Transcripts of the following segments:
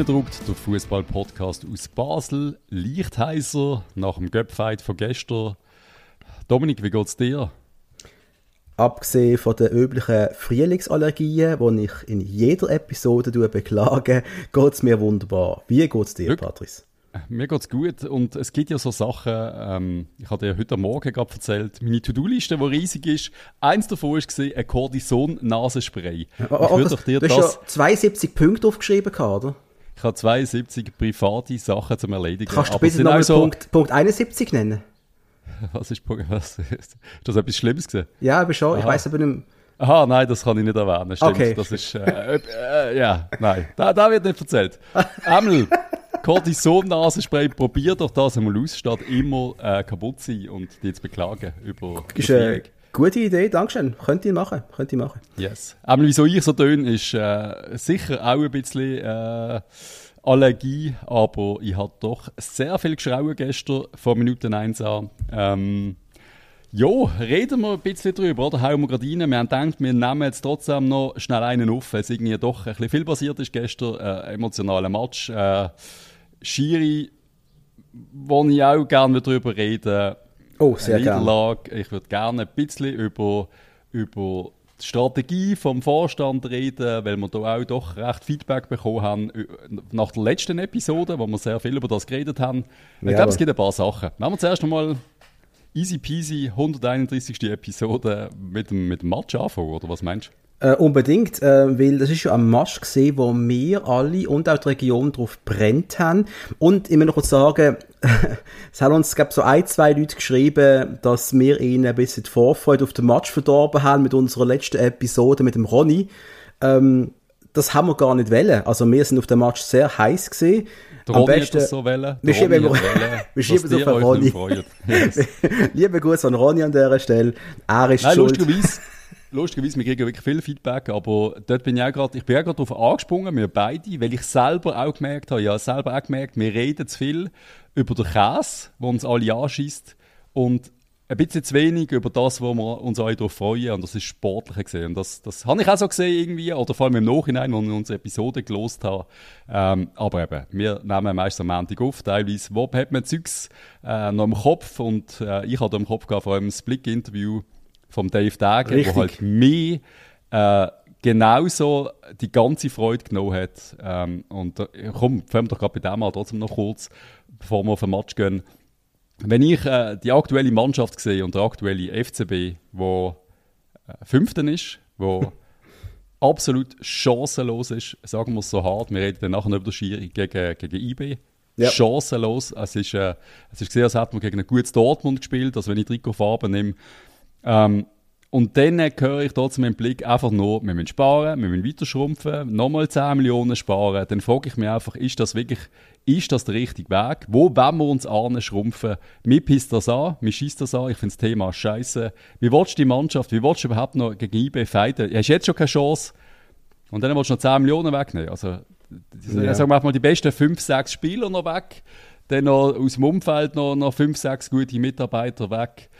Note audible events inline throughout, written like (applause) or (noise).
Reindruckt, der Fußball-Podcast aus Basel. Lichtheiser nach dem Göpfight von gestern. Dominik, wie geht's dir? Abgesehen von den üblichen Frühlingsallergien, die ich in jeder Episode beklage, (laughs) geht es mir wunderbar. Wie geht es dir. Patrice? Mir geht's gut und es gibt ja so Sachen, ähm, ich hatte ja heute Morgen gerade erzählt, meine To-Do-Liste, die riesig ist, eins davon war ein Cortison-Nasenspray. Oh, oh, dir du hast ja 72 Punkte aufgeschrieben, oder? Ich habe 72 private Sachen zum Erledigen. Kannst du bitte noch so... Punkt, Punkt 71 nennen? (laughs) Was ist Punkt, was, ist das etwas Schlimmes gewesen? Ja, aber schon, Aha. ich weiß aber nicht Aha, nein, das kann ich nicht erwähnen. Stimmt, okay. das ist, äh, äh, ja, nein, da, da wird nicht erzählt. Emil, (laughs) Cortison-Nasenspray, probier doch das einmal aus, statt immer äh, kaputt sein und dich jetzt beklagen über ist eine gute Idee, Dankeschön. Könnt ihr machen, könnt ihr machen. Yes. Aber wieso ich so töne, ist äh, sicher auch ein bisschen äh, Allergie, aber ich hatte doch sehr viel geschrauen gestern von Minuten 1 an. Ähm, Jo, reden wir ein bisschen drüber, oder? Hauen wir gerade rein. Wir haben gedacht, wir nehmen jetzt trotzdem noch schnell einen auf, weil es irgendwie doch ein bisschen viel passiert ist gestern. Äh, emotionaler Match. Äh, Schiri, wo ich auch gerne darüber reden Oh, sehr gerne. Ich würde gerne ein bisschen über, über die Strategie vom Vorstand reden, weil wir da auch doch recht Feedback bekommen haben nach der letzten Episode, wo wir sehr viel über das geredet haben. Ich ja, glaube, es gibt ein paar Sachen. Machen wir zuerst einmal easy peasy 131. Episode mit dem, mit dem Match anfangen, oder was meinst du? Äh, unbedingt, äh, weil das ist ja ein Match gesehen, wo wir alle und auch die Region drauf brennt haben. Und ich muss noch sagen, (laughs) es haben uns, glaube so ein, zwei Leute geschrieben, dass wir ihnen ein bisschen die Vorfreude auf den Match verdorben haben mit unserer letzten Episode mit dem Ronny. Ähm, das haben wir gar nicht wollen. Also wir sind auf dem Match sehr heiß gesehen. Am besten, so wollen. Wir schieben, (laughs) wir schieben es auf Ronny. Yes. (laughs) Liebe Grüße an Ronny an dieser Stelle. Er ist Nein, schuld. Lustigerweise, lustigerweise, wir kriegen wirklich viel Feedback, aber dort bin ich auch gerade, ich bin auch gerade darauf angesprungen, wir beide, weil ich selber auch gemerkt habe, ja, selber auch gemerkt, wir reden zu viel über den Käse, der uns alle anschießt und ein bisschen zu wenig über das, wo wir uns alle darauf freuen. Und das ist sportlicher gesehen. Und das, das habe ich auch so gesehen irgendwie, oder vor allem im Nachhinein, als ich unsere Episode gelost habe. Ähm, aber eben, wir nehmen meistens am Montag auf. Teilweise, wo hat man Zeugs äh, noch im Kopf? Und äh, ich hatte im Kopf gehabt, vor allem ein Split-Interview vom Dave Dagen, wo halt mir äh, genauso die ganze Freude genommen hat. Ähm, und äh, komm, fangen wir doch gerade bei dem mal trotzdem noch kurz, bevor wir auf den Match gehen wenn ich äh, die aktuelle Mannschaft sehe und der aktuelle FCB, wo äh, Fünften ist, wo (laughs) absolut chancenlos ist, sagen wir es so hart, wir reden dann nachher über den Schiri gegen, gegen IB, ja. chancenlos. Es ist, äh, es ist gesehen, als hätte man gegen ein gutes Dortmund gespielt, also wenn ich Trikotfarben nehme. Ähm, und dann höre ich trotzdem im Blick einfach nur, wir müssen sparen, wir müssen weiter schrumpfen, nochmal 10 Millionen sparen. Dann frage ich mich einfach, ist das wirklich, ist das der richtige Weg? Wo wollen wir uns schrumpfen? Mir pisst das an, mir schießt das an, ich finde das Thema scheiße. Wie willst du die Mannschaft, wie willst du überhaupt noch gegen IB fighten? Du hast jetzt schon keine Chance. Und dann willst du noch 10 Millionen wegnehmen. Also, ja. sagen wir mal, die besten 5, 6 Spieler noch weg. Dann noch aus dem Umfeld noch, noch 5, 6 gute Mitarbeiter weg.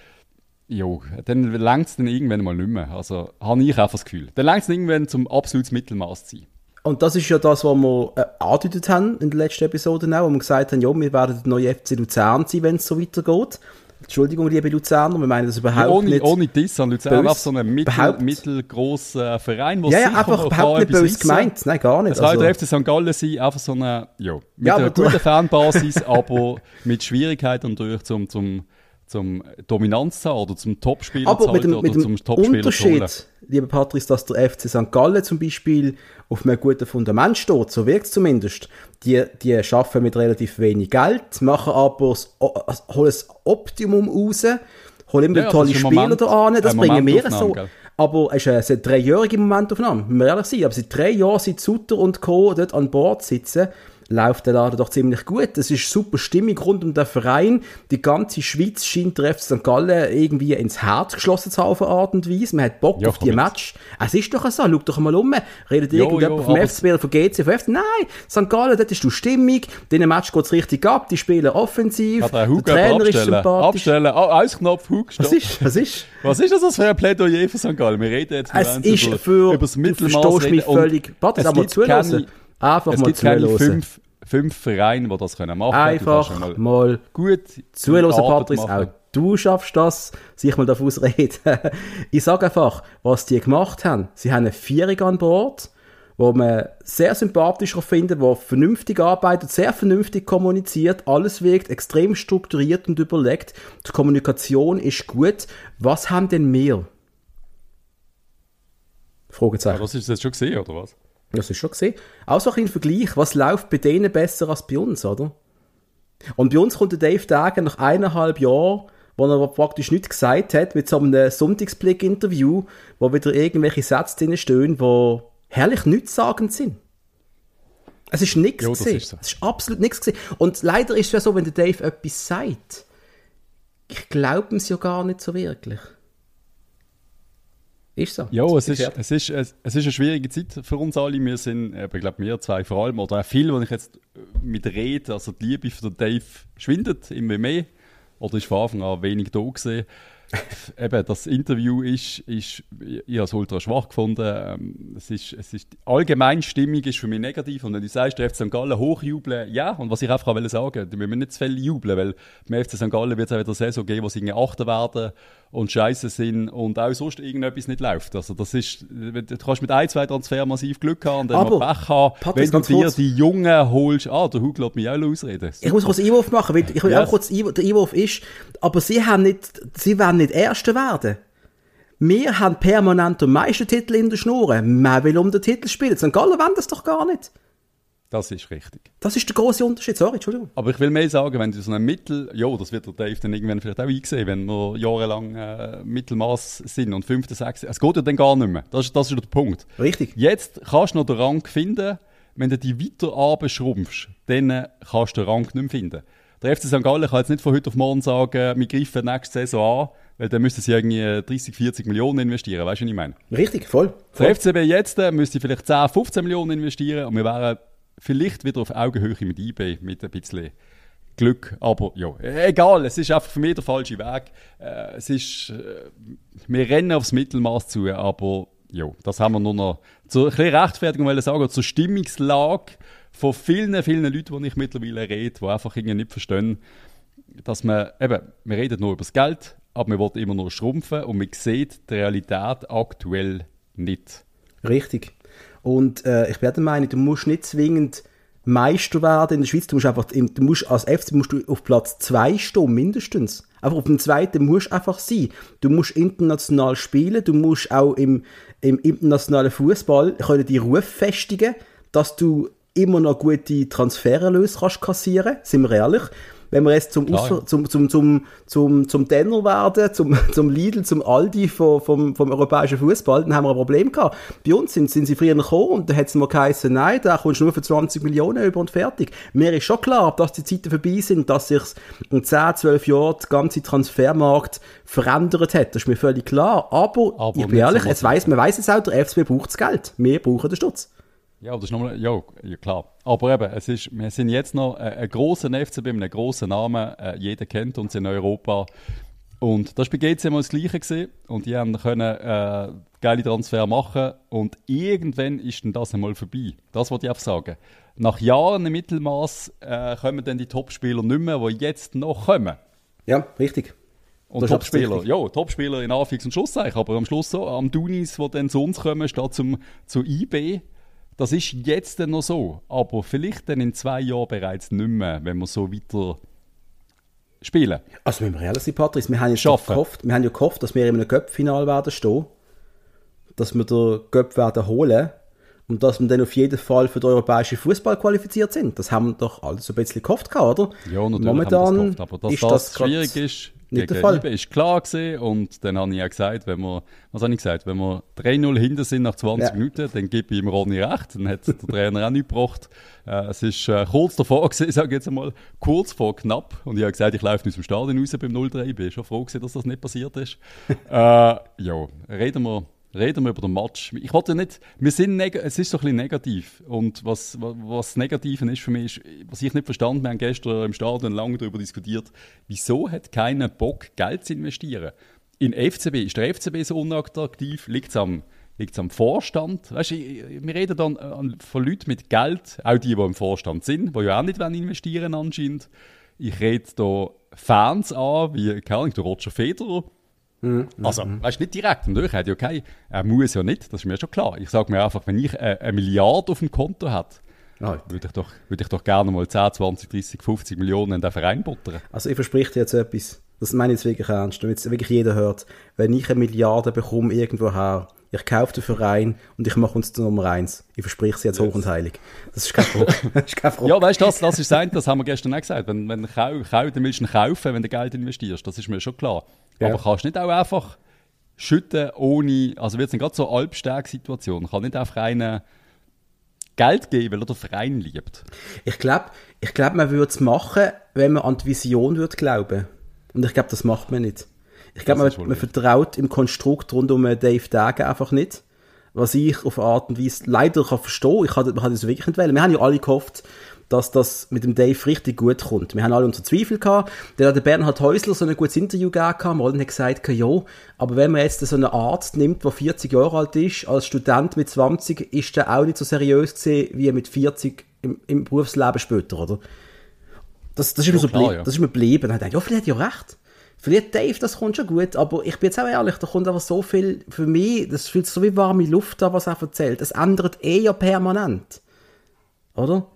Jo, dann längt es dann irgendwann mal nicht mehr. Also habe ich einfach das Gefühl. Dann längt es irgendwann zum absoluten Mittelmaß zu sein. Und das ist ja das, was wir äh, angedeutet haben in der letzten Episode auch, wo wir gesagt haben, ja, wir werden der neue FC Luzern sein, wenn es so weitergeht. Entschuldigung, liebe Luzerner, wir meinen das überhaupt ja, ohne, nicht. Ohne Diss an Luzern, einfach so ein mittel, mittelgroßer Verein, wo ja, ja, einfach überhaupt nicht böse gemeint, nein, gar nicht. Es also, der FC St. Gallen sein, einfach so eine, ja, mit ja, einer guten Fanbasis, (laughs) aber mit Schwierigkeiten durch zum, zum zum Dominanz zu oder zum Topspieler Aber mit dem, mit dem Unterschied, lieber Patrice, dass der FC St. Gallen zum Beispiel auf einem guten Fundament steht, so wirkt es zumindest. Die, die arbeiten mit relativ wenig Geld, machen aber das, holen das Optimum raus, holen immer ja, tolle Spieler da an, das bringen wir so. Gell? Aber es ist eine dreijährige Momentaufnahme, müssen wir ehrlich sein. Aber seit drei Jahren sind Sutter und Co. dort an Bord sitzen läuft der Laden doch ziemlich gut. Es ist super Stimmung rund um den Verein. Die ganze Schweiz scheint der FC St. Gallen irgendwie ins Herz geschlossen zu haben auf eine Art und Weise. Man hat Bock ja, auf die Match. Es ist doch so. Schau doch mal um. Redet jo, irgendjemand vom FC von GC, von FC? Nein, St. Gallen, dort ist du Stimmung. In Match geht es richtig ab. Die spielen offensiv. der, der Trainer ist sympathisch. Abstellen. Oh, Ausknopf, Hug, stopp. Was ist? Was ist? Was ist das für ein Plädoyer für St. Gallen? Wir reden jetzt es ist für, über das Mittelmaß. Du verstehst mich völlig. Warte, aber zulassen Einfach es mal gibt keine fünf, fünf Vereine, die das können machen Einfach kannst mal gut zuhören, Patrice. machen. Auch du schaffst das, sich mal darauf ausreden. (laughs) ich sage einfach, was die gemacht haben. Sie haben eine Vierig an Bord, wo man sehr sympathischer findet, wo vernünftig arbeitet, sehr vernünftig kommuniziert, alles wirkt extrem strukturiert und überlegt. Die Kommunikation ist gut. Was haben denn wir? Ja, Fragezeichen. das ist jetzt schon gesehen, oder was? Das ist schon gesehen. Auch so ein Vergleich, was läuft bei denen besser als bei uns, oder? Und bei uns kommt der Dave Dagen nach eineinhalb Jahren, wo er praktisch nichts gesagt hat, mit so einem Sonntagsblick-Interview, wo wieder irgendwelche Sätze drin stehen, die herrlich nichtssagend sind. Es ist nichts das gesehen. ist so. Es ist absolut nichts gesehen. Und leider ist es ja so, wenn der Dave etwas sagt, ich glaube es ja gar nicht so wirklich. Ist so. Ja, es ist, es, ist, es, ist eine schwierige Zeit für uns alle. Wir sind, eben, ich glaube, wir zwei vor allem, oder auch viele, die ich jetzt mit rede, also die Liebe den Dave schwindet immer mehr. Oder ist von Anfang an wenig da gewesen. (laughs) eben, das Interview ist, ist ich habe es ultra schwach gefunden. Ähm, es ist, es ist, die allgemeine Stimmung ist für mich negativ. Und wenn du sagst, der FC St. Gallen hochjubeln, ja, und was ich einfach wollte sagen, wir müssen nicht zu viel jubeln, weil beim FC St. Gallen wird es auch wieder eine Saison geben, wo sie irgendwie Achter werden und scheiße sind und auch sonst irgendetwas nicht läuft. Also das ist, du kannst mit ein, zwei Transfer massiv Glück haben und dann Aber, mal Pech haben, wenn du dir kurz. die Jungen holst. Ah, der Hug lässt mich auch ausreden. Ich muss kurz Einwurf machen, weil ich will Ja. auch kurz, der Einwurf ist, aber sie haben nicht, sie werden nicht Erste werden. Wir haben permanent den Meistertitel in der Schnur. Man will um den Titel spielen. St. Gallen wollen das doch gar nicht. Das ist richtig. Das ist der große Unterschied. Sorry, Entschuldigung. Aber ich will mehr sagen, wenn du so ein Mittel, ja, das wird der Dave dann irgendwann vielleicht auch eingesehen, wenn wir jahrelang äh, Mittelmaß sind und fünfte, sechste, es geht ja dann gar nicht mehr. Das, ist- das ist der Punkt. Richtig. Jetzt kannst du noch den Rang finden, wenn du die weiter abschrumpfst, dann äh, kannst du den Rang nicht mehr finden. Der FC St. Gallen kann jetzt nicht von heute auf morgen sagen, wir greifen nächste Saison an, weil dann müssten sie irgendwie 30, 40 Millionen investieren, weißt du, was ich meine? Richtig, voll. Der voll. FCB jetzt äh, müsste vielleicht 10, 15 Millionen investieren und wir wären vielleicht wieder auf Augenhöhe mit eBay mit ein bisschen Glück. Aber ja, egal, es ist einfach für mich der falsche Weg. Äh, es ist, äh, wir rennen aufs Mittelmaß zu, aber ja, das haben wir nur noch zur ein Rechtfertigung wollen sagen, zur Stimmungslage von vielen, vielen Leuten, die ich mittlerweile rede, die einfach irgendwie nicht verstehen, dass man, eben, wir reden nur über das Geld, aber wir wollen immer nur schrumpfen und man sieht die Realität aktuell nicht. Richtig. Und äh, ich bin der du musst nicht zwingend Meister werden in der Schweiz. Du musst einfach, du musst, als FC musst du auf Platz 2 stehen, mindestens. Einfach auf dem zweiten musst du einfach sein. Du musst international spielen, du musst auch im, im internationalen Fußball können die Ruf festigen, dass du immer noch gute Transfererlöse kannst kassieren, sind wir ehrlich. Wenn wir jetzt zum, ja. zum, zum, zum, zum, zum Denner werden, zum, (laughs) zum Lidl, zum Aldi vom, vom, vom europäischen Fußball, dann haben wir ein Problem gehabt. Bei uns sind, sind sie früher gekommen und da hat es mal geheißen, nein, da kommst du nur für 20 Millionen über und fertig. Mir ist schon klar, dass die Zeiten vorbei sind, dass sich in 10, 12 Jahren der ganze Transfermarkt verändert hat. Das ist mir völlig klar. Aber, Aber ich bin ehrlich, es weiss, man weiss es auch, der FCB braucht das Geld. Wir brauchen den Stutz. Ja, das ist nochmal, ja, ja, klar. Aber eben, es ist, wir sind jetzt noch ein, ein grosser FCB mit einem grossen Namen, äh, jeder kennt uns in Europa. Und das war bei GC mal das Gleiche gewesen. Und die haben können äh, geile Transfer machen und irgendwann ist dann das einmal vorbei. Das wollte ich einfach sagen. Nach Jahren im Mittelmaß äh, kommen dann die Topspieler nicht mehr, die jetzt noch kommen. Ja, richtig. Und Topspieler, ja, Topspieler in Anführungs- und Schlusszeichen, aber am Schluss so, am Dunis, die dann zu uns kommen, statt zum, zu IB, das ist jetzt dann noch so. Aber vielleicht dann in zwei Jahren bereits nicht mehr, wenn wir so weiter spielen. Also, wenn wir ehrlich sind, Patrice, wir haben, doch gehofft, wir haben ja gehofft, dass wir in einem Cup-Final werden stehen, dass wir den Cup werden holen und dass wir dann auf jeden Fall für den europäischen Fußball qualifiziert sind. Das haben wir doch alles so ein bisschen gehofft, oder? Ja, natürlich Momentan haben wir das gehofft, aber dass ist das, das schwierig ist, nicht der Fall. IB ist klar gewesen. Und dann habe ich ja gesagt, wenn wir, was habe ich gesagt, wenn wir 3-0 hinter sind nach 20 Ja. Minuten, dann gebe ich ihm Ronny recht. Dann hat der Trainer auch nicht gebracht. Äh, es ist äh, kurz davor gewesen, sage ich jetzt einmal, kurz vor knapp. Und ich habe gesagt, ich laufe aus dem Stadion raus beim 0-3. Ich bin schon froh gewesen, dass das nicht passiert ist. (laughs) äh, ja, reden wir, reden wir über den Match. Ich wollte nicht, wir sind, es ist so ein bisschen negativ. Und was, was, was ist für mich, ist, was ich nicht verstanden, wir haben gestern im Stadion lange darüber diskutiert, wieso hat keiner Bock, Geld zu investieren? In FCB, ist der FCB so unattraktiv? Liegt es am am Vorstand? Weißt wir reden dann von Leuten mit Geld, auch die, die im Vorstand sind, die ja auch nicht investieren anscheinend. Ich rede hier Fans an, wie, keine Ahnung, der Roger Federer. Mhm. Also, mhm. weißt du, nicht direkt. Natürlich hat ja kein, er muss ja nicht, das ist mir schon klar. Ich sage mir einfach, wenn ich eine, eine Milliarde auf dem Konto hätte, Right. Würde ich, doch, würde ich doch gerne mal 10, 20, 30, 50 Millionen in den Verein buttern. Also ich verspreche dir jetzt etwas. Das meine ich jetzt wirklich ernst. Damit es wirklich jeder hört. Wenn ich eine Milliarde bekomme irgendwo her, ich kaufe den Verein und ich mache uns zur Nummer eins. Ich verspreche es jetzt yes. hoch und heilig. Das ist kein Frage. (laughs) (laughs) ja, weißt du, das, das ist sein, das haben wir gestern auch gesagt. Wenn, wenn du kau, dann willst du kaufen, wenn du Geld investierst. Das ist mir schon klar. Ja. Aber kannst du nicht auch einfach schütten ohne, also wird es gerade so eine Albsteg-Situation. Kann nicht einfach einen Geld geben, weil er den Verein liebt. Ich glaube, ich glaub, man würde es machen, wenn man an die Vision würde glauben. Und ich glaube, das macht man nicht. Ich glaube, man, man vertraut im Konstrukt rund um Dave Dagen einfach nicht. Was ich auf eine Art und Weise leider kann verstehen. Ich hatte, das wirklich nicht wählen. Wir haben ja alle gehofft, dass das mit dem Dave richtig gut kommt. Wir haben alle unsere Zweifel gehabt. Dann hat der Bernhard Häusler so ein gutes Interview gegeben, und hat gesagt, ja, aber wenn man jetzt so einen Arzt nimmt, der 40 Jahre alt ist, als Student mit 20, ist der auch nicht so seriös gesehen, wie mit 40 im, im Berufsleben später, oder? Das, das ist mir so klar, ja. das ist mir geblieben. Dann hat er ja, vielleicht hat ja recht. Vielleicht Dave, das kommt schon gut, aber ich bin jetzt auch ehrlich, da kommt aber so viel, für mich, das fühlt sich so wie warme Luft an, was er erzählt. Es ändert eher permanent. Oder?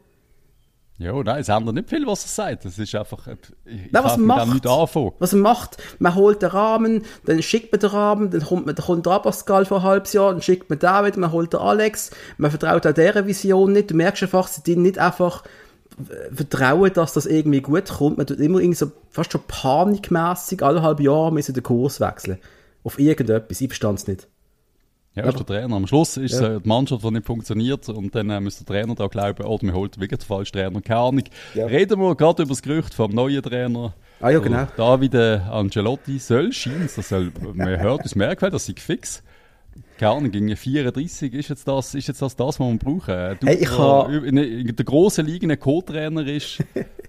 Ja, nein, es ändert nicht viel, was er sagt. Das ist einfach, ich nein, was macht, nicht anfangen. Was er macht, man holt den Rahmen, dann schickt man den Rahmen, dann kommt, man, dann kommt der Abascal vor ein halbes Jahr, dann schickt man David, man holt den Alex, man vertraut auch dieser Vision nicht. Du merkst einfach, sie sind nicht einfach äh, vertrauen, dass das irgendwie gut kommt. Man tut immer irgendwie so fast schon panikmässig alle halbe Jahre müssen den Kurs wechseln. Auf irgendetwas. Ich verstand es nicht. Ja, ist der Trainer. Am Schluss ist ja. es die Mannschaft, die nicht funktioniert und dann äh, muss der Trainer da glauben, oh, wir holt wirklich den falschen Trainer. Keine Ahnung. Ja. Reden wir gerade über das Gerücht vom neuen Trainer. Ah ja, genau. David Angelotti soll, scheint das soll, man hört es merkwürdig, dass sie fix. Keine Ahnung, gegen 34 ist jetzt das, ist jetzt das, das was wir brauchen. Du, hey, ich ha... in, in der grossen Liga ein Co-Trainer ist.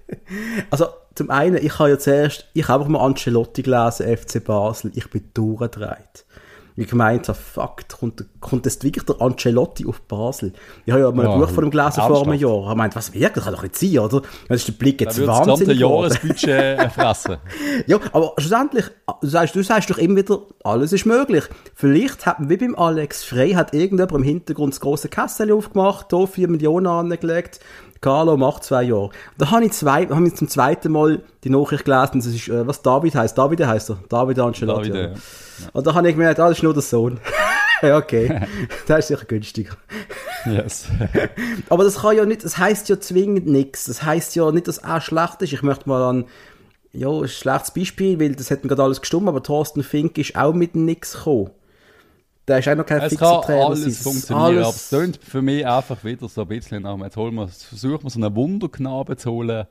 (laughs) also, zum einen, ich habe ja zuerst, ich habe einfach mal Ancelotti gelesen, FC Basel, ich bin durchgedreht ich gemeint habe, fuck, kommt, kommt jetzt wirklich der Ancelotti auf Basel? Ich habe ja mal ja, ein Buch von ihm gelesen vor einem Jahr. Ich gemeint, was wirklich? Das kann doch nicht sein, oder? Dann ist der Blick jetzt da wahnsinnig. Das Jahresbudget (laughs) fressen. ja, aber schlussendlich, du sagst, du sagst doch immer wieder, alles ist möglich. Vielleicht hat wie beim Alex Frey, hat irgendjemand im Hintergrund das große Kessel aufgemacht, hier 4 Millionen angelegt, Carlo macht zwei Jahre. Da habe ich, zwei, habe ich zum zweiten Mal die Nachricht gelesen, das ist, äh, was David heißt. David heißt er. David Ancelotti. David, ja. Und da habe ich gemerkt, ah, das ist nur der Sohn. (laughs) ja, okay. (laughs) das ist sicher günstiger. Yes. (laughs) Aber das kann ja nicht, das heißt ja zwingend nichts. Das heißt ja nicht, dass er schlecht ist. Ich möchte mal an, ja, ein schlechtes Beispiel, weil das mir gerade alles gestummt, aber Thorsten Fink ist auch mit nichts gekommen. Der ist auch noch kein es fixer kann Trainer. alles funktionieren, alles. aber es klingt für mich einfach wieder so ein bisschen nach, jetzt holen wir, versuchen wir so einen Wunderknaben zu holen.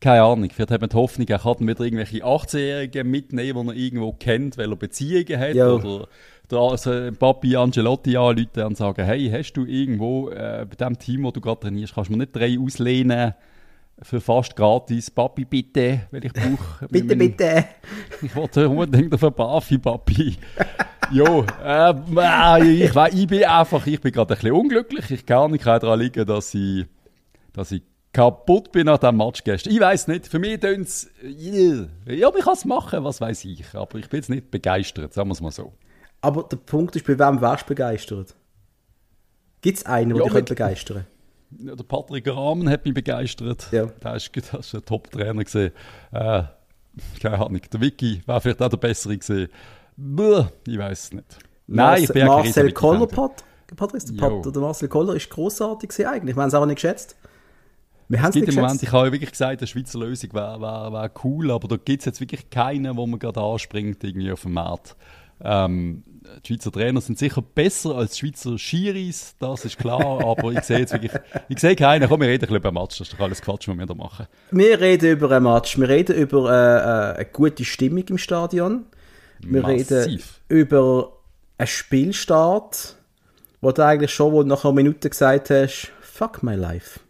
Keine Ahnung, vielleicht hat man die Hoffnung, er kann wieder irgendwelche 18-Jährigen mitnehmen, die er irgendwo kennt, weil er Beziehungen hat ja. oder der also Papi Angelotti anrufen und sagen, hey, hast du irgendwo äh, bei dem Team, wo du gerade trainierst, kannst du mir nicht drei auslehnen für fast gratis. Papi, bitte, weil ich brauche... (laughs) bitte, bitte. (laughs) Ich wollte unbedingt auf einen Bafi, Papi. (laughs) jo, äh, äh, ich, ich bin einfach, ich bin gerade ein bisschen unglücklich. Ich kann nicht daran liegen, dass ich, dass ich kaputt bin nach diesem Match gestern. Ich weiß nicht, für mich tönt es, yeah. ja, ich kann es machen, was weiß ich. Aber ich bin jetzt nicht begeistert, sagen wir es mal so. Aber der Punkt ist, bei wem wärst du begeistert? Gibt es einen, der ja, dich begeistern ja, Der Patrick Rahmen hat mich begeistert. Ja. Der ist, das ist ein Top-Trainer gesehen. Äh, keine Ahnung, der Vicky wäre vielleicht auch der bessere gesehen. Ich weiß es nicht. Nein, ich Marcel Koller, Pat, Patrice, Pat, oder Marcel Koller ist großartig eigentlich. Wir haben es auch nicht geschätzt. Wir es im Moment, ich habe wirklich gesagt, eine Schweizer Lösung wäre wär, wär cool, aber da gibt es jetzt wirklich keinen, wo man gerade anspringt irgendwie auf dem Markt. Ähm, die Schweizer Trainer sind sicher besser als die Schweizer Schiris, das ist klar, (laughs) aber ich sehe jetzt wirklich, ich sehe keinen. Komm, wir reden ein bisschen über einen Match, das ist doch alles Quatsch, was wir da machen. Wir reden über einen Match, wir reden über äh, äh eine gute Stimmung im Stadion. Wir Massiv. reden über einen Spielstart, wo du eigentlich schon wo nach einer Minute gesagt hast, fuck my life.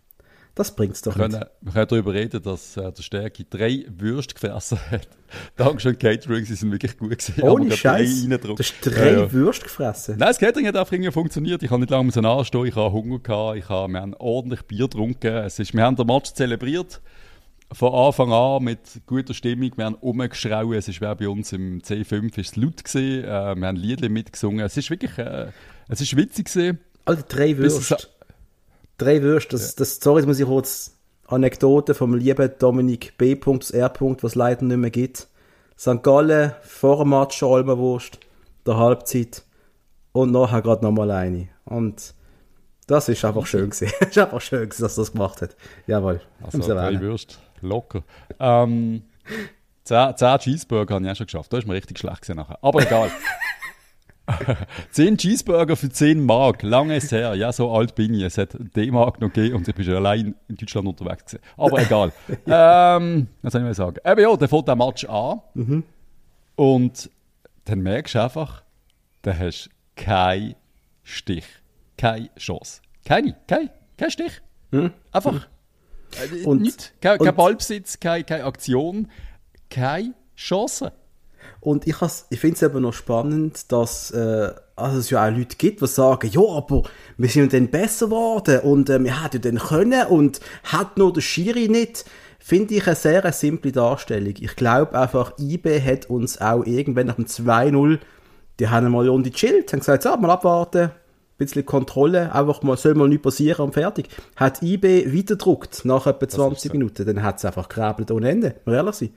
Das bringt es doch wir nicht. können, wir können darüber reden, dass äh, der Stärke drei Würste gefressen hat. (laughs) Dankeschön Catering, sie sind wirklich gut gewesen. Ohne Scheiß. Du hast drei Ja, ja. Würste gefressen. Nein, das Catering hat einfach irgendwie funktioniert. Ich habe nicht lange müssen anstehen, ich habe Hunger gehabt, ich habe, wir haben ordentlich Bier getrunken. Es ist, wir haben den Match zelebriert. Von Anfang an mit guter Stimmung. Wir haben rumgeschrauen. Es ist wie bei uns im C5 ist es laut gewesen. Äh, wir haben Lieder mitgesungen. Es ist wirklich, äh, es ist witzig gewesen. Alter, drei Würste. Drei Würste. Das, das, sorry, jetzt muss ich kurz Anekdote vom lieben Dominik B. R. was leider nicht mehr gibt. St. Gallen, vor dem Match Almenwurst, der Halbzeit und nachher gerade nochmal eine. Und das ist einfach schön (laughs) gewesen. Es (laughs) ist einfach schön gewesen, dass er das gemacht hat. Jawohl. Also drei. Würste, locker. Ähm, (laughs) zehn, zehn Cheeseburger habe ich auch schon geschafft. Da ist mir richtig schlecht gewesen nachher. Aber egal. (laughs) zehn Cheeseburger für 10 Mark. Lange ist her. Ja, so alt bin ich. Es hat D-Mark noch gegeben und ich bin schon allein in Deutschland unterwegs gewesen. Aber (laughs) egal. ähm, was soll ich mal sagen? Eben ja, dann fängt der Match an. Mhm. Und dann merkst du einfach, da hast du keinen Stich. Keine Chance. Keine. Kein, kein Stich. Einfach. Äh, Und- nicht. Kein, kein und- Ballbesitz, keine, keine Aktion, keine Chance. Und ich, has- ich finde es eben noch spannend, dass äh, also es ja auch Leute gibt, die sagen, ja, aber wir sind dann besser geworden und äh, wir hätten dann können und hat nur der Schiri nicht. Finde ich eine sehr simple Darstellung. Ich glaube einfach, IB hat uns auch irgendwann nach dem 2-0, die haben mal unten gechillt, haben gesagt, so, mal abwarten, ein bisschen Kontrolle, einfach mal, soll mal nicht passieren und fertig. Hat IB weitergedruckt nach etwa 20 so. Minuten, dann hat es einfach gekrabbelt ohne Ende. Mal ehrlich sein.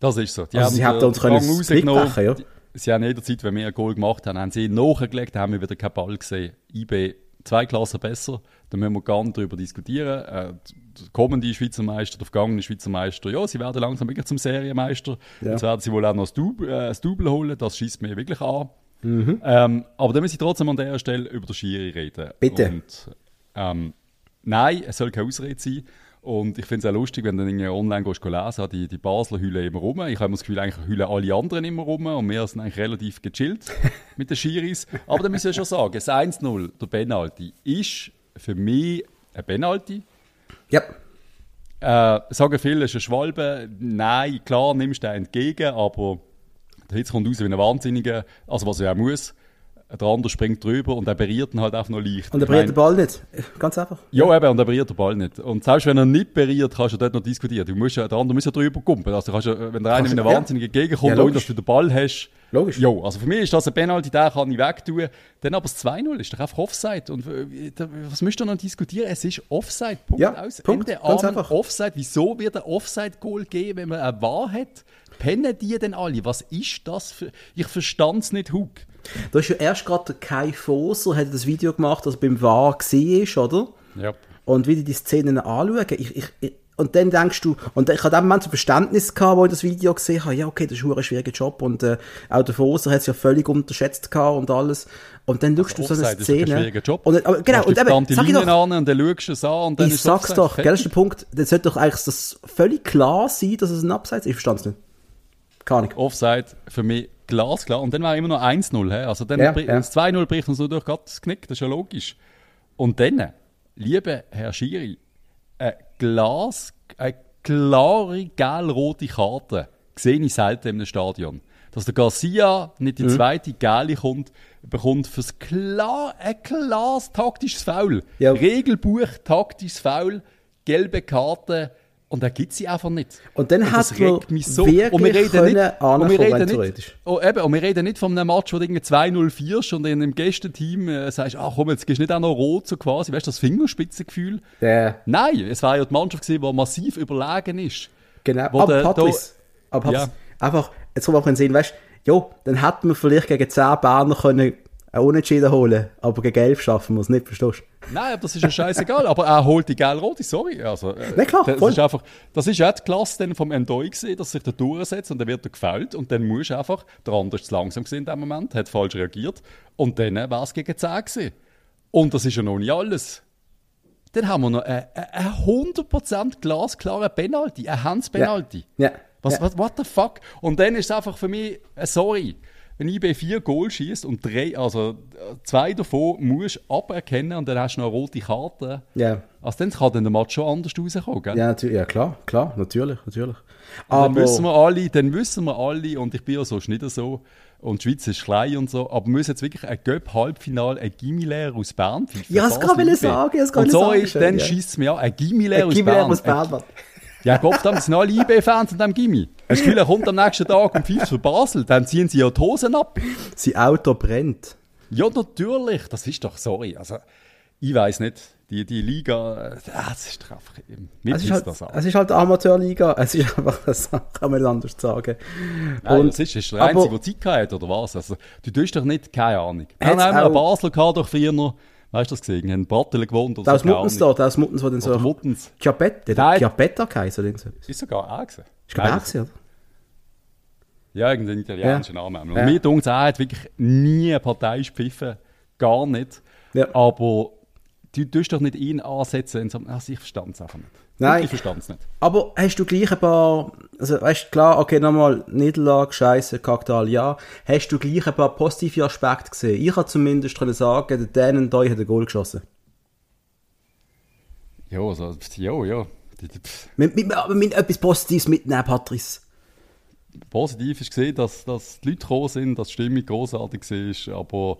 Das ist so. Die Also sie den- haben uns können rausgenommen. ja. Sie haben jederzeit, wenn wir ein Goal gemacht haben, haben sie nachgelegt, haben wir wieder keinen Ball gesehen. IB zwei Klassen besser, da müssen wir gar nicht darüber diskutieren. Äh, der kommende Schweizer Meister, der vergangene Schweizer Meister, ja, sie werden langsam wirklich zum Serienmeister. Ja. Jetzt werden sie wohl auch noch das Double, äh, das Double holen, das schießt mir wirklich an. Mhm. Ähm, aber dann muss ich trotzdem an dieser Stelle über den Schiri reden. Bitte. Und, ähm, nein, es soll keine Ausrede sein. Und ich finde es auch lustig, wenn du dann irgendwie online gehst, lesen, die, die Basler heulen immer rum. Ich habe das Gefühl, eigentlich heulen alle anderen immer rum und wir sind eigentlich relativ gechillt (laughs) mit den Schiris. Aber da müssen wir schon sagen, das 1-0, der Penalty, ist für mich ein Penalty. Ja. Äh, sagen viele, es ist ein Schwalbe. Nein, klar, nimmst du den entgegen, aber der Hitz kommt raus wie ein Wahnsinniger, also was er auch muss. Der andere springt drüber und er berührt ihn halt einfach noch leicht. Und er berührt mein- den Ball nicht. Ganz einfach. ja, eben, und er berührt den Ball nicht. Und selbst wenn er nicht berührt, kannst du dort noch diskutieren. Du musst der andere muss ja drüber kumpen. Also, du kannst ja, wenn der eine mit du- einem ja. Wahnsinnigen entgegenkommt, Ja, ohne dass du den Ball hast. Logisch. Ja, also für mich ist das ein Penalty, den kann ich wegtun. Dann aber das 2-0 ist doch einfach Offside. Und äh, was müsst ihr noch diskutieren? Es ist Offside. Punkt Ja, aus. Punkt. Ende. Ganz einfach. Offside. Wieso wird ein Offside-Goal geben, wenn man eine Wahr hat? Pennen die denn alle? Was ist das für... Ich verstand es nicht, Hug. Da ist ja erst gerade Kai Foser, hat das Video gemacht, das beim gesehen ist, oder? Ja. Und wie die die Szenen anschauen, ich, ich, ich, und dann denkst du, und ich hatte dem Moment so Verständnis gehabt, wo ich das Video gesehen habe, ja, okay, das ist ein schwieriger Job und äh, auch der Foser hat es ja völlig unterschätzt gehabt und alles. Und dann schaust du so eine Offside ist doch kein Szene. schwieriger Job. Und, aber, genau, und eben, sag ich doch, an und dann schaust du es an und dann ich ist sag's Offside. doch, gell, das ist der Punkt, dann sollte doch eigentlich das völlig klar sein, dass es ein Abseits ist. Ich verstand es nicht. Keine Ahnung. Offside für mich glasklar. Und dann war immer noch 1-0. hä? Also dann Ja, ja. das 2-0 bricht uns so durch Gott das Knick, das ist ja logisch. Und dann, liebe Herr Schiri, eine, Glas, eine klare gelb-rote Karte sehe ich selten in einem Stadion. Dass der Garcia nicht die Mhm. zweite gelbe kommt, bekommt fürs klar, ein klares taktisches Foul. Ja. Regelbuch taktisches Foul, gelbe Karte. Und da gibt sie einfach nicht. Und dann hat man mich so. wirklich und wir reden können nicht, und wir reden nicht, oh, eben, und wir reden nicht von einem Match, wo du irgendwie 2-0 führst und in einem Gästenteam äh, sagst, ach komm, jetzt gehst du nicht auch noch rot, so quasi, weißt du, das Fingerspitzengefühl. Der, Nein, es war ja die Mannschaft gewesen, die massiv überlegen ist. genau, Wo aber Patrice, aber Ja. Einfach, jetzt kommt auch in den Sinn, weißt du, jo, dann hätten wir vielleicht gegen 10 Berner können einen Unentschieden holen, aber gegen 11 schaffen wir es nicht, verstehst du? Nein, aber das ist ja scheißegal. aber er holt die gelb-rote, sorry. Also, äh, Na klar, das voll. ist einfach, das ist auch die Klasse dann vom Endoi gesehen, dass sich der durchsetzt und dann wird er gefällt und dann musst du einfach, der andere ist zu langsam gewesen in dem Moment, hat falsch reagiert und dann war es gegen 10 gewesen. Und das ist ja noch nicht alles. Dann haben wir noch einen, einen 100% glasklaren Penalty, einen Hans-Penalty. Ja. Was, ja. was, what the fuck? Und dann ist es einfach für mich, äh, sorry, wenn IB vier Goal schießt und drei, also zwei davon musst du aberkennen und dann hast du noch eine rote Karte. Ja. Also dann kann dann der Match schon anders rauskommen, gell? Ja, ja klar, klar, natürlich, natürlich. Aber dann wissen wir alle, dann wissen wir alle, und ich bin ja so nicht so, und die Schweiz ist klein und so, aber wir müssen jetzt wirklich ein Göpp-Halbfinale, ein Gimmilehrer aus Bern pfeifen. Ja, das kann ich sagen, das kann Und so sagen, ist, dann ja. schießt es mir an, ein Gimmilehrer aus Bern. aus Bern. Ja, Gott, da sind alle IB-Fans an diesem Gimmi. Hast du das Gefühl, er kommt am nächsten Tag und pfeift für Basel, dann ziehen sie ja die Hosen ab. Sein Auto brennt. Ja, natürlich, das ist doch, sorry, also, ich weiß nicht, die, die Liga, äh, das ist doch einfach, mir Es ist, halt, das an. es ist halt Amateurliga, es ist einfach, das kann man anders sagen. Nein, Und- das ist, ist der aber- Einzige, der Zeit hat, oder was? Also, du tust doch nicht, keine Ahnung. Wir haben einmal auch- Basel gehabt, doch früher, weißt du das gesehen? Haben Bartel gewohnt oder aus so, Muttens da, da aus Muttens, wo dann so... Muttens. Chiapetta, der. Chiapetta geheißen oder so. Ist sogar auch gewesen. Ist ich auch oder? Ja, irgendein italienischer Name. Und Ja. mir denkt er hat wirklich nie eine Partei gepfiffen. Gar nicht. Ja. Aber du tust doch nicht ihn ansetzen und sagen, also ich verstand es einfach nicht. Nein. Ich verstand es nicht. Aber hast du gleich ein paar, also weißt klar, okay, nochmal, Niederlage, Scheiße, Kaktal, ja. Hast du gleich ein paar positive Aspekte gesehen? Ich habe zumindest können sagen, der Dan und da hat ein Goal geschossen. Ja, also, ja, ja. Aber wir müssen etwas Positives mitnehmen, Patrice. Positiv ist gesehen, dass, dass die Leute gekommen sind, dass die Stimmung großartig war, aber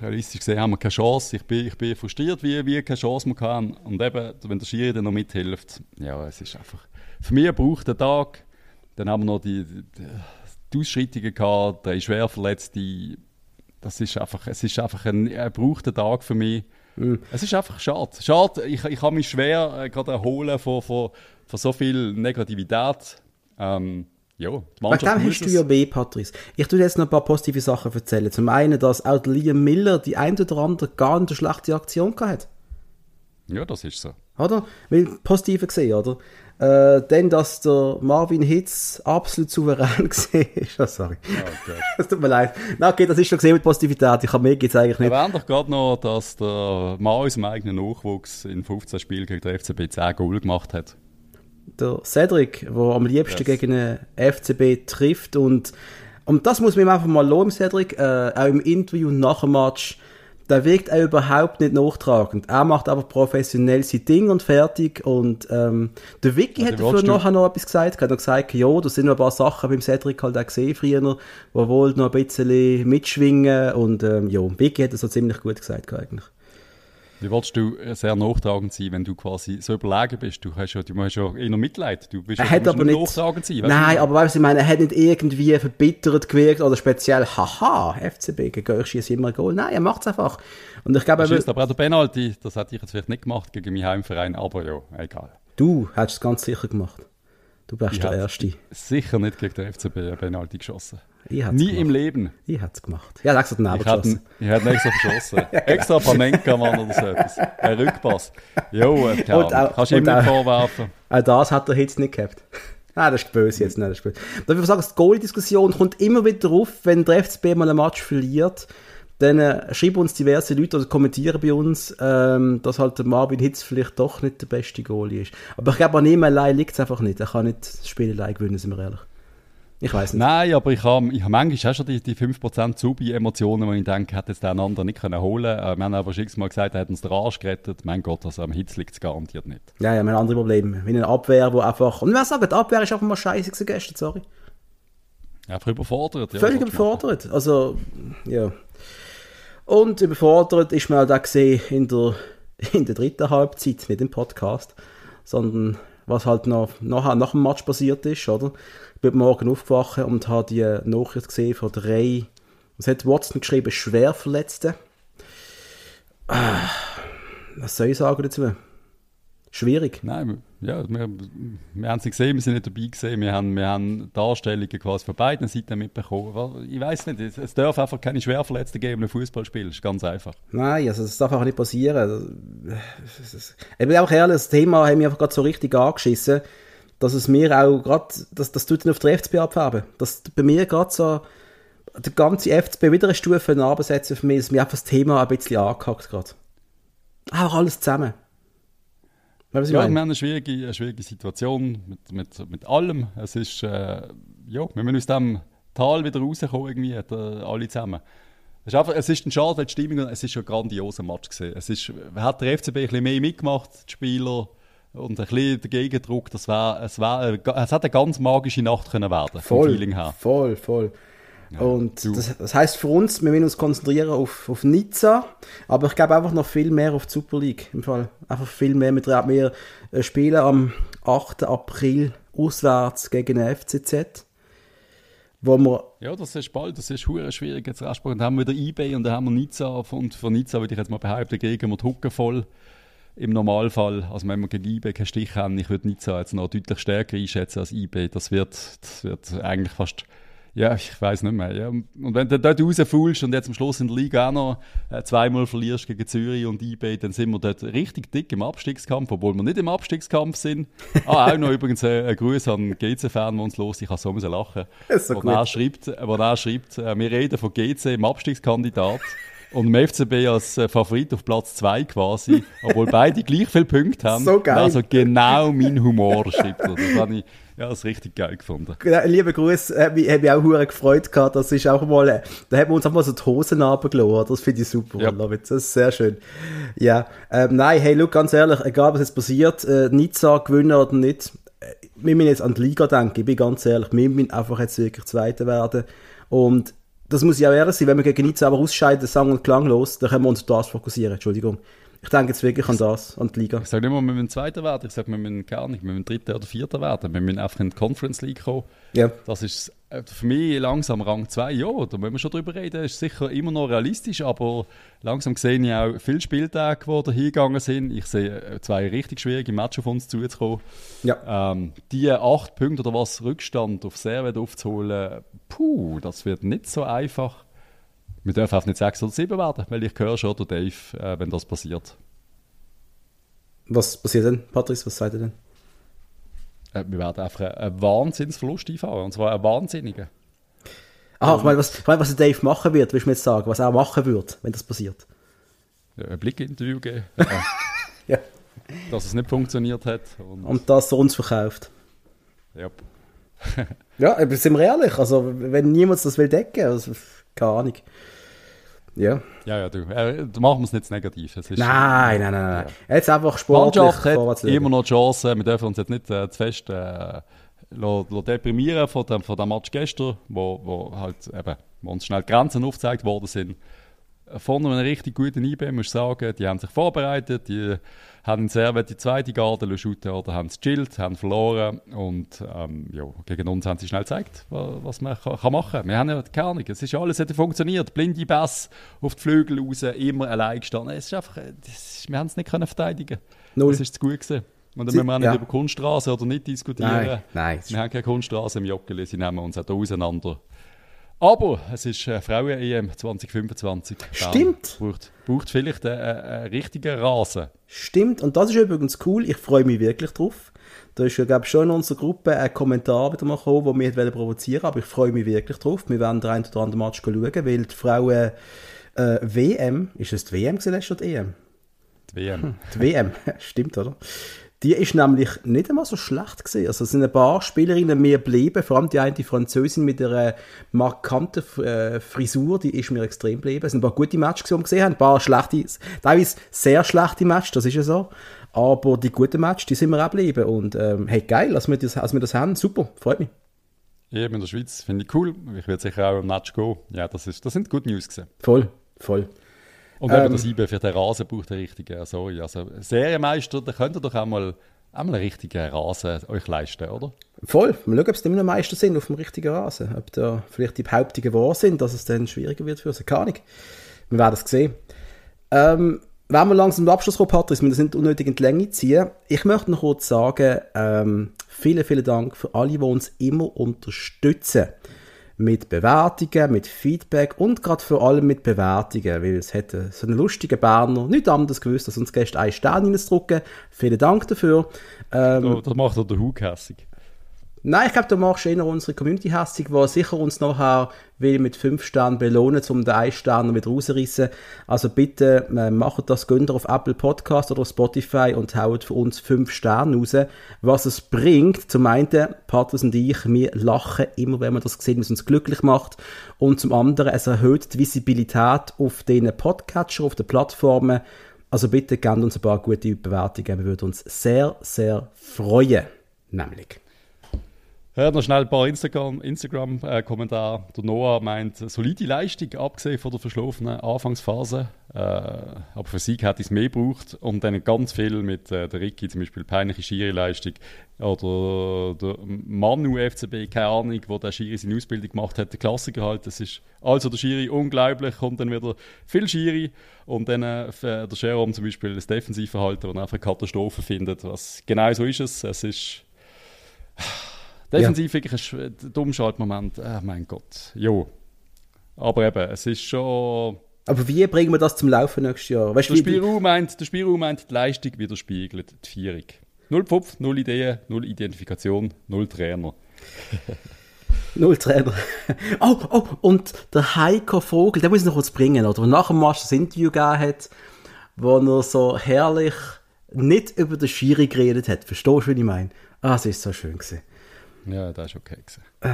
realistisch gesehen haben wir keine Chance. Ich bin, ich bin frustriert, wie wir keine Chance mehr haben. Und eben, wenn der Schiri dann noch mithilft, ja, es ist einfach. Für mich braucht der Tag. Dann haben wir noch die, die, die Ausschreitungen gehabt, drei Schwerverletzte. Das ist einfach, es ist einfach ein, er braucht einen Tag für mich. Es ist einfach schade. Schade, ich, ich habe mich schwer äh, gerade erholen von, von, von so viel Negativität. Ähm, ja, die Wegen dem hast du ja weh, Patrice. Ich tue jetzt noch ein paar positive Sachen erzählen. Zum einen, dass auch Liam Miller die ein oder andere gar nicht eine schlechte Aktion gehabt hat. Ja, das ist so. Oder? Weil positive gesehen, oder? Äh, dann, dass der Marvin Hitz absolut souverän (laughs) gesehen ist. Oh, sorry. Oh Gott. (laughs) Es tut mir leid. Na, okay, das ist schon gesehen mit Positivität. Ich habe mehr geht's eigentlich nicht. Erwähnt doch gerade noch, dass der Mann aus dem eigenen Nachwuchs in 15 Spielen gegen den FCB 10 Goal gemacht hat. Der Cedric, der am liebsten Yes. gegen den FCB trifft und, und das muss man ihm einfach mal loben, Cedric, äh, auch im Interview nach dem Match, der wirkt auch überhaupt nicht nachtragend. Er macht aber professionell sein Ding und fertig und ähm, der Vicky Also hat dafür nachher noch etwas gesagt, er hat gesagt, ja, da sind noch ein paar Sachen beim Cedric halt auch gesehen früher, wo wohl noch ein bisschen mitschwingen und ähm, ja, Vicky hat das so ziemlich gut gesagt eigentlich. Wie willst du äh, sehr nachtragend sein, wenn du quasi so überlegen bist? Du hast ja, du hast ja eher Mitleid. Du bist Er ja, hat aber nicht. nachtragend sein. Nein, du? aber weißt du, ich meine, er hat nicht irgendwie verbittert gewirkt oder speziell, haha, FCB, gegen euch schießt immer ein Goal. Nein, er macht es einfach. Und ich glaube, er aber auch der Penalty, das hätte ich jetzt vielleicht nicht gemacht gegen meinen Heimverein, aber ja, egal. du hättest es ganz sicher gemacht. Du bist Ich der Erste. Sicher nicht gegen den FCB eine Penalty geschossen. Ich hätte Nie es im gemacht. Leben. Ich es gemacht. Ja, extra Ich hätte, geschossen. ich hätte extra verschossen. (laughs) Extra Panenka, Mann, oder so etwas. Ein Rückpass. Jo, äh, Kannst du ihm nicht vorwerfen. (laughs) Auch das hat der Hitz nicht gehabt. (laughs) Nein, das ist böse jetzt. Nein, das ist böse. Darf ich sagen, die Goalie-Diskussion kommt immer wieder auf, wenn der FCB mal ein Match verliert. Dann äh, schreiben uns diverse Leute oder kommentieren bei uns, ähm, dass halt der Marvin Hitz vielleicht doch nicht der beste Goalie ist. Aber ich glaube, an ihm allein liegt es einfach nicht. Er kann nicht das Spiel allein gewinnen, sind wir ehrlich. Ich weiß nicht. Nein, aber ich habe ich hab manchmal auch schon die, die 5% Zubi-Emotionen, wo ich denke, hätte es den anderen nicht können holen können. Äh, Wir haben aber schon x-mal gesagt, er hat uns den Arsch gerettet. Mein Gott, also am Hitz liegt es garantiert nicht. Ja, ja, wir haben andere Probleme. Wie eine Abwehr, wo einfach. Und wer sagt, die Abwehr ist einfach mal scheiße gestern, sorry. Einfach überfordert. Ja, Völlig überfordert. Also, ja. Und überfordert ist man auch da gesehen in der, (laughs) in der dritten Halbzeit, nicht im Podcast, sondern was halt noch nachher, nach dem Match passiert ist, oder? Ich bin morgen aufgewacht und habe die Nachricht gesehen von drei, was hat Watson geschrieben, Schwerverletzte. Ah, Was soll ich sagen dazu? Schwierig. Nein, ja, wir, wir haben nicht gesehen, wir sind nicht dabei gesehen. Wir haben, wir haben Darstellungen quasi von beiden Seiten mitbekommen. Ich weiß nicht, es, es darf einfach keine Schwerverletzten geben im Fußballspiel. Das ist ganz einfach. Nein, also das darf einfach nicht passieren. Das ist- Ich bin auch ehrlich, das Thema hat mich einfach gerade so richtig angeschissen, dass es mir auch gerade, dass das tut dann auf der FCB abfärben. Dass bei mir gerade so der ganze FCB wieder eine Stufe nachbesetzen für mich, dass mir einfach das Thema ein bisschen angehackt gerade. Einfach alles zusammen. Weißt Ja, wir haben eine schwierige, eine schwierige Situation mit, mit, mit allem. Es ist, äh, ja, wir müssen uns dem Tal wieder rausgekommen, irgendwie, der, alle zusammen. Es ist, einfach, es ist ein Schade, weil die Stimmung, es ist ein grandioser Match gesehen. Es ist, hat der FCB ein bisschen mehr mitgemacht, die Spieler, und ein bisschen der Gegendruck, das war, es, war, es hat eine ganz magische Nacht können werden, voll, vom Feeling her. Voll, voll. Ja, und das, das heißt für uns, wir müssen uns konzentrieren auf, auf Nizza, aber ich glaube einfach noch viel mehr auf die Super League im Fall. Einfach viel mehr. Wir, wir äh, spielen am 8. April auswärts gegen den FCZ. Wo wir ja, das ist bald, das ist schwierig jetzt Und dann haben wir wieder eBay und dann haben wir Nizza und von Nizza würde ich jetzt mal behaupten, gegen wir die Hucke voll im Normalfall, also wenn wir gegen eBay keinen Stich haben, ich würde Nizza jetzt noch deutlich stärker einschätzen als eBay. Das wird, das wird eigentlich fast ja, ich weiß nicht mehr. Ja. Und wenn du dort rausfällst und jetzt am Schluss in der Liga auch noch äh, zweimal verlierst gegen Zürich und IB, dann sind wir dort richtig dick im Abstiegskampf, obwohl wir nicht im Abstiegskampf sind. (laughs) ah, auch noch übrigens äh, ein Gruß an GC-Fan, der uns los Ich kann so lachen. So wo, er schreibt, wo er schreibt, äh, wir reden von GC im Abstiegskandidat. (laughs) Und im FCB als äh, Favorit auf Platz 2 quasi, obwohl beide gleich viele Punkte haben. (laughs) So geil. Also genau mein Humor, schreibt er. Das habe ich, ja, das richtig geil gefunden. Ja, liebe Grüße, hat mich, hat mich auch hure gefreut gehabt. Das ist auch mal, da haben wir uns auch mal so die Hosen runtergelassen. Das finde ich super. Ja. Das ist sehr schön. Ja, ähm, nein, hey, look, ganz ehrlich, egal was jetzt passiert, äh, Nizza gewinnen oder nicht, äh, wir müssen jetzt an die Liga denken, ich bin ganz ehrlich, wir müssen einfach jetzt wirklich Zweiter werden. Und das muss ich auch ehrlich sein, wenn wir gegen Nizza aber ausscheiden, sang- und klanglos, dann können wir uns auf das fokussieren, Entschuldigung. Ich denke jetzt wirklich an das, an die Liga. Ich sage nicht mal, wir müssen Zweiter werden. Ich sage, wir müssen gar nicht, wir müssen Dritter oder Vierter werden. Wir müssen einfach in die Conference League kommen. Ja. Das ist äh, für mich langsam Rang 2. Ja, da müssen wir schon drüber reden. Das ist sicher immer noch realistisch, aber langsam sehe ich auch viele Spieltage, die da hingegangen sind. Ich sehe äh, zwei richtig schwierige Matches auf uns zuzukommen. Ja. Ähm, die acht Punkte oder was Rückstand auf Servet aufzuholen, puh, das wird nicht so einfach. Wir dürfen auch nicht 6 oder 7 werden, weil ich höre schon, der Dave, äh, wenn das passiert. Was passiert denn, Patrice? Was sagt ihr denn? Äh, wir werden einfach einen Wahnsinnsverlust einfahren, und zwar einen wahnsinnigen. Ah, ich meine, was, ich meine, was Dave machen wird, willst du mir jetzt sagen, was er machen wird, wenn das passiert? Ja, ein Blickinterview geben. (laughs) ja. Dass es nicht funktioniert hat. Und, und dass er uns verkauft. Ja. ja, aber sind wir ehrlich, also wenn niemand das will decken, also, keine Ahnung. Ja. Ja, ja, du. Äh, machen wir es nicht negativ. Es ist, nein, nein, nein, nein. Ja. Jetzt einfach sportlich Mannschaft hat immer noch Chancen. Wir dürfen uns jetzt nicht äh, zu fest äh, deprimieren von dem, von dem Match gestern, wo, wo halt eben, wo uns schnell Grenzen aufgezeigt worden sind vorne einen richtig guten IB, muss ich sagen. Die haben sich vorbereitet, die haben sehr die zweite Garde shooten oder haben es chillt, haben verloren und ähm, ja, gegen uns haben sie schnell gezeigt, was man kann, machen kann. Wir haben ja keine Ahnung, es ist alles hat funktioniert. Blinde Bass auf die Flügel raus, immer allein gestanden. Es ist einfach, ist, wir haben es nicht können verteidigen. Null. Das ist zu gut gewesen. Und dann sie, müssen wir auch nicht ja. über Kunststraße oder nicht diskutieren. Nein, nein. Wir haben keine Kunststraße im Joggeli, sie nehmen uns auch auseinander. Aber es ist äh, Frauen-EM 2025. Stimmt. Braucht, braucht vielleicht einen, einen richtigen Rasen. Stimmt. Und das ist übrigens cool. Ich freue mich wirklich drauf. Da ist ja, glaube ich, schon in unserer Gruppe ein Kommentar wieder mal gekommen, der mich provozieren. Aber ich freue mich wirklich drauf. Wir werden den einen oder anderen Match schauen, weil die Frauen äh, WM, ist es die WM gewesen, oder die EM? Die WM. Hm, die WM, (laughs) stimmt, oder? Die ist nämlich nicht einmal so schlecht gesehen. Also es sind ein paar Spielerinnen mehr geblieben, vor allem die eine die Französin mit einer markanten äh, Frisur, die ist mir extrem geblieben. Es sind ein paar gute Matches, die wir gesehen haben, ein paar schlechte, teilweise sehr schlechte Matches, das ist ja so. Aber die guten Matches, die sind mir auch geblieben. Und ähm, hey, geil, dass wir, das, dass wir das haben, super, freut mich. Eben in der Schweiz finde ich cool. Ich werde sicher auch im Match gehen. Ja, das, ist, das sind gute News gesehen. Voll, voll. Und wenn ähm, das IB für den Rasen braucht, den richtigen, sorry. Also Serienmeister, da könnt ihr doch einmal, einmal einen richtigen Rasen euch leisten, oder? Voll. Mal schauen, ob es immer noch Meister sind auf dem richtigen Rasen. Ob da vielleicht die Behauptungen wahr sind, dass es dann schwieriger wird für sie. Keine Ahnung. Wir werden es sehen. Ähm, wenn wir langsam zum Abschluss kommen, Patrick, wir nicht unnötig in die Länge ziehen. Ich möchte noch kurz sagen, ähm, vielen, vielen Dank für alle, die uns immer unterstützen mit Bewertungen, mit Feedback und gerade vor allem mit Bewertungen, weil es hätte so einen lustigen Berner nicht anders gewusst, als uns Gäste einen Stern reinzudrücken. Vielen Dank dafür. Ähm, das macht er der Hug hässig. Nein, ich glaube, du machst eher unsere Community hässig, die sicher uns nachher will mit 5 Sternen belohnen, um den 1 Stern wieder rausreißen. Also bitte, äh, macht das, gönnt auf Apple Podcast oder Spotify und haut für uns 5 Sterne raus. Was es bringt, zum einen, Patrice und ich, wir lachen immer, wenn wir das sehen, was uns glücklich macht. Und zum anderen, es erhöht die Visibilität auf den Podcatcher, auf den Plattformen. Also bitte gebt uns ein paar gute Bewertungen. Wir würden uns sehr, sehr freuen. Nämlich. Ja, noch schnell ein paar Instagram-Kommentare. Instagram der Noah meint, solide Leistung, abgesehen von der verschlafenen Anfangsphase. Äh, aber für Sieg hätte es mehr gebraucht. Und dann ganz viel mit äh, der Ricky, zum Beispiel peinliche Schiri-Leistung. Oder der Manu FCB, keine Ahnung, wo der Schiri seine Ausbildung gemacht hat, der Klassiker halt. Das ist also der Schiri unglaublich. Und dann wieder viel Schiri. Und dann äh, der Jerome zum Beispiel das Defensivverhalten, das einfach eine Katastrophe findet. Was, genau so ist es. Es ist Defensiv ja. wirklich ein Dummschaltmoment. Oh mein Gott. Jo. Aber eben, es ist schon. Aber wie bringen wir das zum Laufen nächstes Jahr? Weißt, der, Spielraum meint, der Spielraum meint, die Leistung widerspiegelt die Vierung. Null Pfupf, null Ideen, null Identifikation, null Trainer. (laughs) null Trainer. (laughs) oh, oh, und der Heiko Vogel, der muss ich noch kurz bringen, oder? Nach dem Match das Interview gegeben hat, wo er so herrlich nicht über den Schiri geredet hat. Verstehst du, was ich meine? Ah, es ist so schön gewesen. Ja, das war okay. Gewesen. Äh,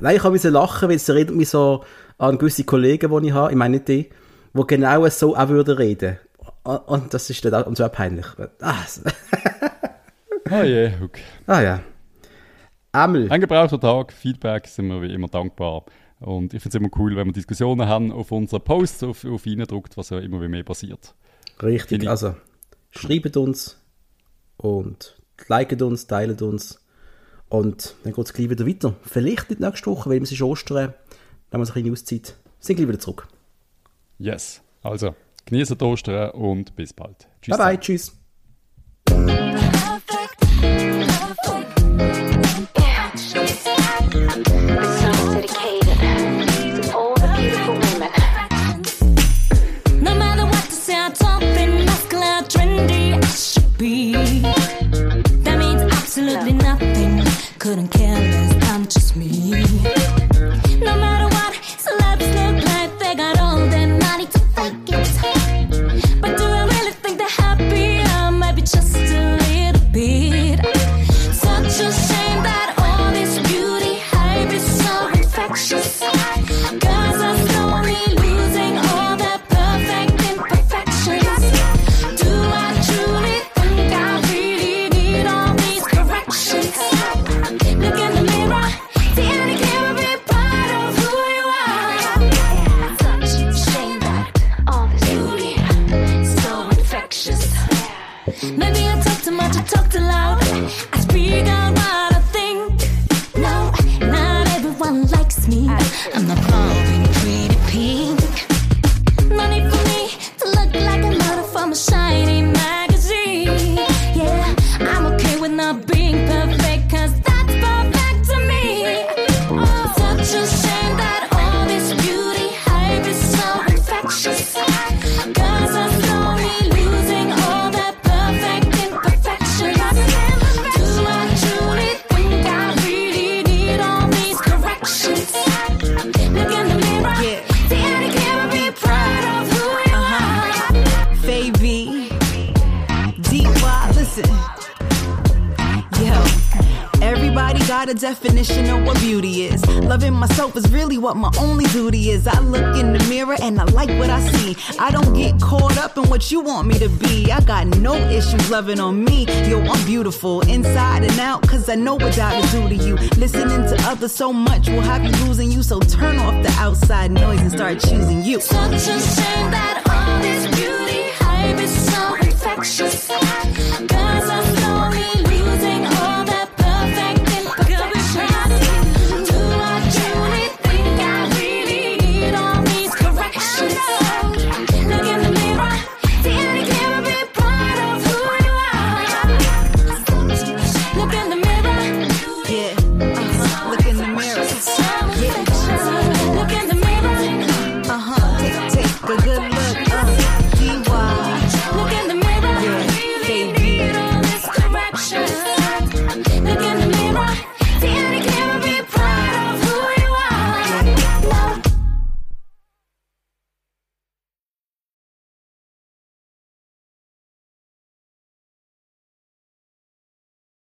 nein, ich habe lachen, weil es erinnert mich so an gewisse Kollegen, die ich habe, ich meine nicht die, die genau so auch würden reden. Und das ist dann auch, so peinlich. Ah, (laughs) ah je, okay. Ah ja. Emil. Ein gebrauchter Tag, Feedback sind wir wie immer dankbar. Und ich finde es immer cool, wenn wir Diskussionen haben auf unseren Posts, auf, auf druckt, was ja immer wie mehr passiert. Richtig, also schreibt uns und liket uns, teilt uns und dann geht es gleich wieder weiter. Vielleicht nicht nächste Woche, weil es ist Ostern. Dann haben wir ein bisschen Auszeit. Sind gleich wieder zurück. Yes. Also, genießen die Ostern und bis bald. Tschüss. Bye bye. Tschüss. What my only duty is. I look in the mirror and I like what I see. I don't get caught up in what you want me to be. I got no issues loving on me. Yo, I'm beautiful inside and out, cause I know what doubt to do to you. Listening to others so much will have you losing you. So turn off the outside noise and start choosing you. Such a shame that all this beauty hype is so infectious.